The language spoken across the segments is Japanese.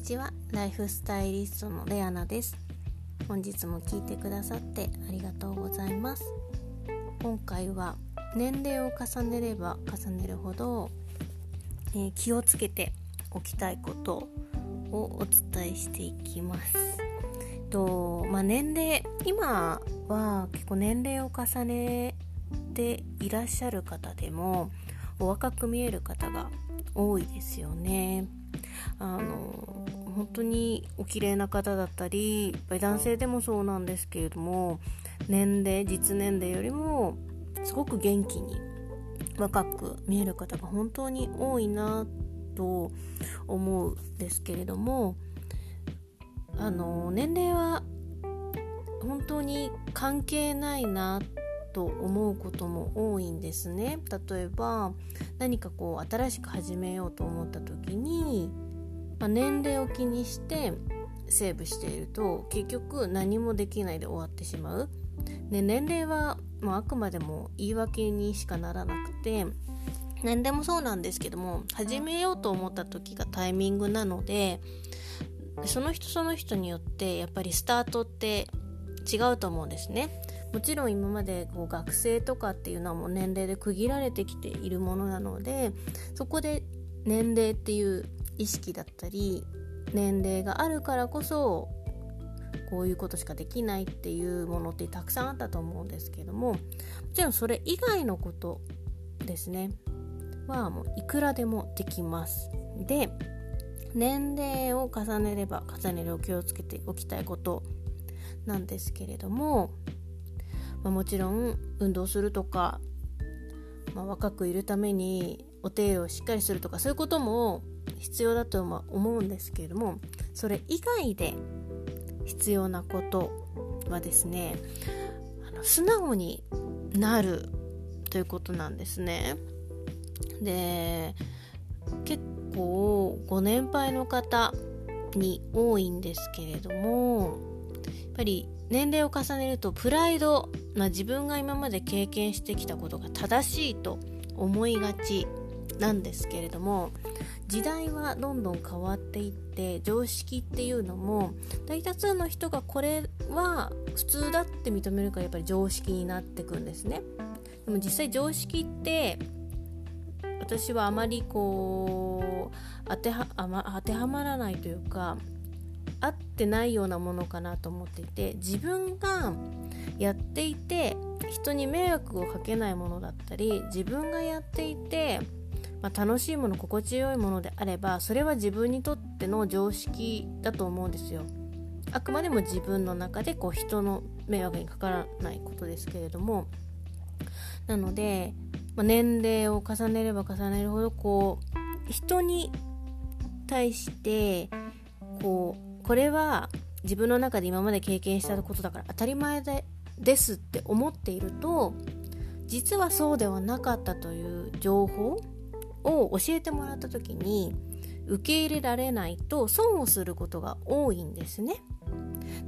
にちは。ライフスタイリストのレアナです。本日も聞いてくださってありがとうございます。今回は年齢を重ねれば重ねるほど、えー、気をつけておきたいことをお伝えしていきます。と、まあ、年齢今は結構年齢を重ねていらっしゃる方でもお若く見える方が多いですよね。あの本当にお綺麗な方だったり男性でもそうなんですけれども年齢実年齢よりもすごく元気に若く見える方が本当に多いなと思うんですけれどもあの年齢は本当に関係ないなと思うことも多いんですね例えば何かこう新しく始めようと思った時にまあ、年齢を気にしてセーブしていると結局何もできないで終わってしまう。で年齢は、まあ、あくまでも言い訳にしかならなくて何でもそうなんですけども始めようと思った時がタイミングなのでその人その人によってやっぱりスタートって違うと思うんですね。もちろん今までこう学生とかっていうのはもう年齢で区切られてきているものなのでそこで年齢っていう意識だったり年齢があるからこそこういうことしかできないっていうものってたくさんあったと思うんですけどももちろんそれ以外のことですねはもういくらでもできます。で年齢を重ねれば重ねるを気をつけておきたいことなんですけれども、まあ、もちろん運動するとか、まあ、若くいるためにお手入れをしっかりするとかそういうことも必要だとは思うんですけれどもそれ以外で必要なことはですねあの素直になるということなんですね。で結構ご年配の方に多いんですけれどもやっぱり年齢を重ねるとプライド、ま、自分が今まで経験してきたことが正しいと思いがちなんですけれども時代はどんどん変わっていって常識っていうのも大多数の人がこれは普通だって認めるからやっぱり常識になってくんですね。でも実際常識って私はあまりこう当ては、ま、当てはまらないというか合ってないようなものかなと思っていて自分がやっていて人に迷惑をかけないものだったり自分がやっていてまあ、楽しいもの心地よいものであればそれは自分にとっての常識だと思うんですよ。あくまでも自分の中でこう人の迷惑にかからないことですけれどもなので、まあ、年齢を重ねれば重ねるほどこう人に対してこうこれは自分の中で今まで経験したことだから当たり前でですって思っていると実はそうではなかったという情報を教えてもらった時に受け入れられないと損をすることが多いんですね。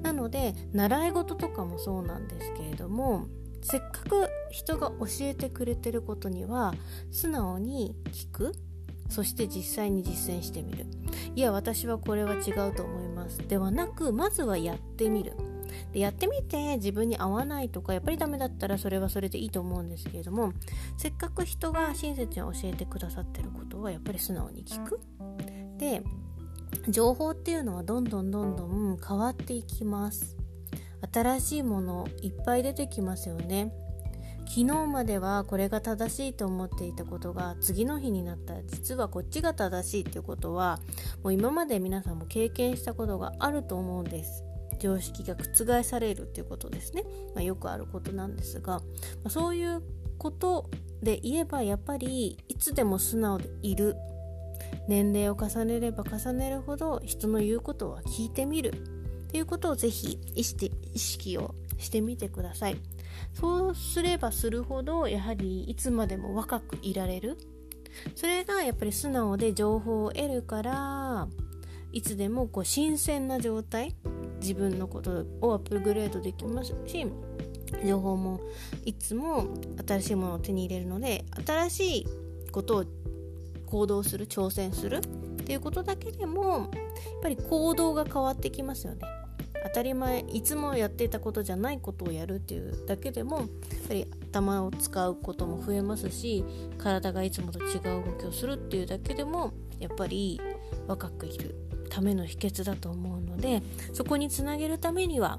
なので習い事とかもそうなんですけれどもせっかく人が教えてくれてることには素直に聞くそして実際に実践してみる。いや私はこれは違うと思います。ではなくまずはやってみる。でやってみて自分に合わないとかやっぱりダメだったらそれはそれでいいと思うんですけれどもせっかく人が親切に教えてくださってることはやっぱり素直に聞く。で情報っていうのはどんどんどんどん変わっていきます。新しいものいっぱい出てきますよね。昨日まではこれが正しいと思っていたことが次の日になった。ら実はこっちが正しいっていうことはもう今まで皆さんも経験したことがあると思うんです。常識が覆されるっていうことですね、まあ、よくあることなんですが、まあ、そういうことで言えばやっぱりいつでも素直でいる。年齢を重ねれば重ねるほど人の言うことは聞いてみる。っていうことをぜひ意識をしてみてください。そうすればするほどやはりいつまでも若くいられる。それがやっぱり素直で情報を得るからいつでもこう新鮮な状態自分のことをアップグレードできますし情報もいつも新しいものを手に入れるので新しいことを行動する挑戦するっていうことだけでもやっぱり行動が変わってきますよね。当たり前いつもやっていたことじゃないことをやるっていうだけでもやっぱり頭を使うことも増えますし体がいつもと違う動きをするっていうだけでもやっぱり若くいるための秘訣だと思うのでそこにつなげるためには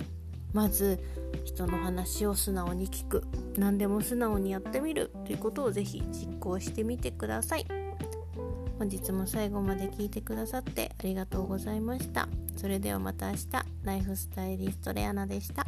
まず人の話を素直に聞く。何でも素直にやってみるということをぜひ実行してみてください。本日も最後まで聞いてくださってありがとうございました。それではまた明日。ライフスタイリストレアナでした。